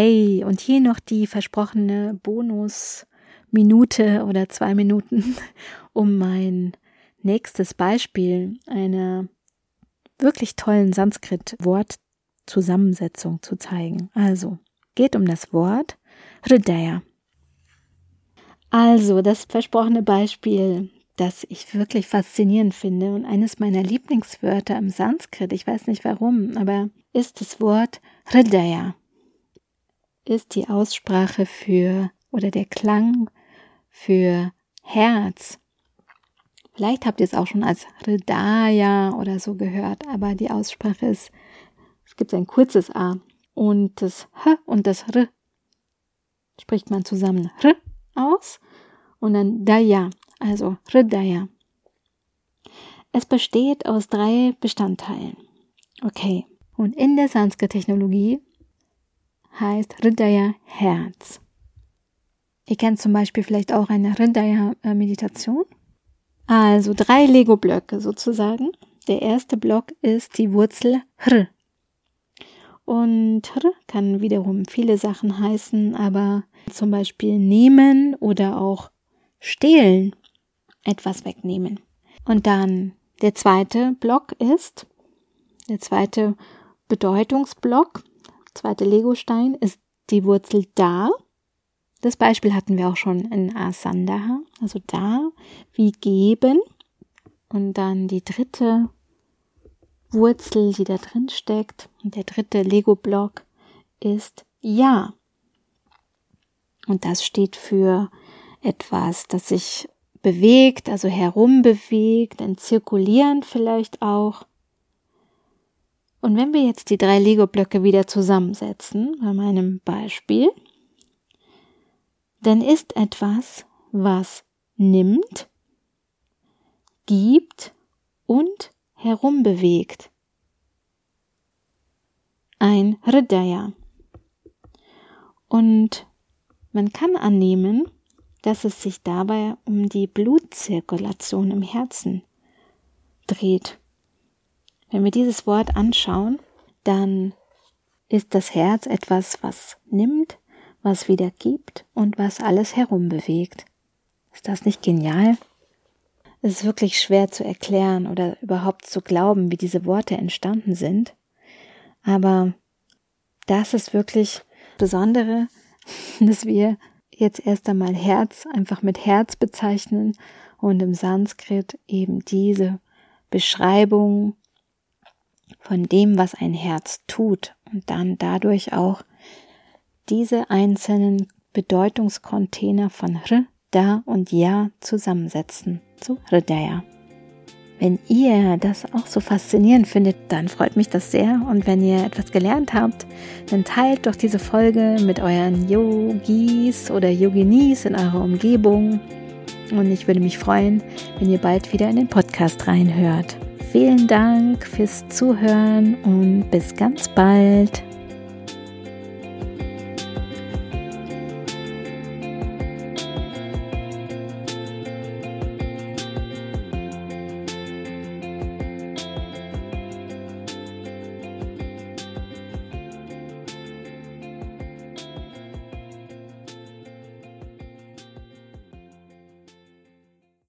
Hey, und hier noch die versprochene Bonusminute oder zwei Minuten, um mein nächstes Beispiel einer wirklich tollen Sanskrit-Wortzusammensetzung zu zeigen. Also, geht um das Wort Hridaya. Also, das versprochene Beispiel, das ich wirklich faszinierend finde und eines meiner Lieblingswörter im Sanskrit, ich weiß nicht warum, aber ist das Wort Hridaya. Ist die Aussprache für oder der Klang für Herz. Vielleicht habt ihr es auch schon als Hridaya oder so gehört, aber die Aussprache ist, es gibt ein kurzes A und das H und das R spricht man zusammen. R aus und dann Daya, also Hridaya. Es besteht aus drei Bestandteilen. Okay. Und in der Sanskrit-Technologie heißt Hridaya Herz. Ihr kennt zum Beispiel vielleicht auch eine Hridaya-Meditation. Also drei Lego-Blöcke sozusagen. Der erste Block ist die Wurzel Hr. Und Hr kann wiederum viele Sachen heißen, aber zum Beispiel nehmen oder auch stehlen, etwas wegnehmen. Und dann der zweite Block ist, der zweite Bedeutungsblock, zweite Legostein ist die Wurzel da. Das Beispiel hatten wir auch schon in Asandaha, also da wie geben. Und dann die dritte Wurzel, die da drin steckt, und der dritte Lego-Block ist ja. Und das steht für etwas, das sich bewegt, also herumbewegt, ein Zirkulieren vielleicht auch. Und wenn wir jetzt die drei Lego-Blöcke wieder zusammensetzen, bei meinem Beispiel, dann ist etwas, was nimmt, gibt und herumbewegt. Ein Hridaya. Und man kann annehmen, dass es sich dabei um die Blutzirkulation im Herzen dreht. Wenn wir dieses Wort anschauen, dann ist das Herz etwas, was nimmt, was wieder gibt und was alles herumbewegt. Ist das nicht genial? Es ist wirklich schwer zu erklären oder überhaupt zu glauben, wie diese Worte entstanden sind. Aber das ist wirklich Besondere, dass wir jetzt erst einmal Herz einfach mit Herz bezeichnen und im Sanskrit eben diese Beschreibung von dem, was ein Herz tut und dann dadurch auch diese einzelnen Bedeutungscontainer von R, Da und Ja zusammensetzen zu Hridaya. Wenn ihr das auch so faszinierend findet, dann freut mich das sehr. Und wenn ihr etwas gelernt habt, dann teilt doch diese Folge mit euren Yogis oder Yoginis in eurer Umgebung. Und ich würde mich freuen, wenn ihr bald wieder in den Podcast reinhört. Vielen Dank fürs Zuhören und bis ganz bald.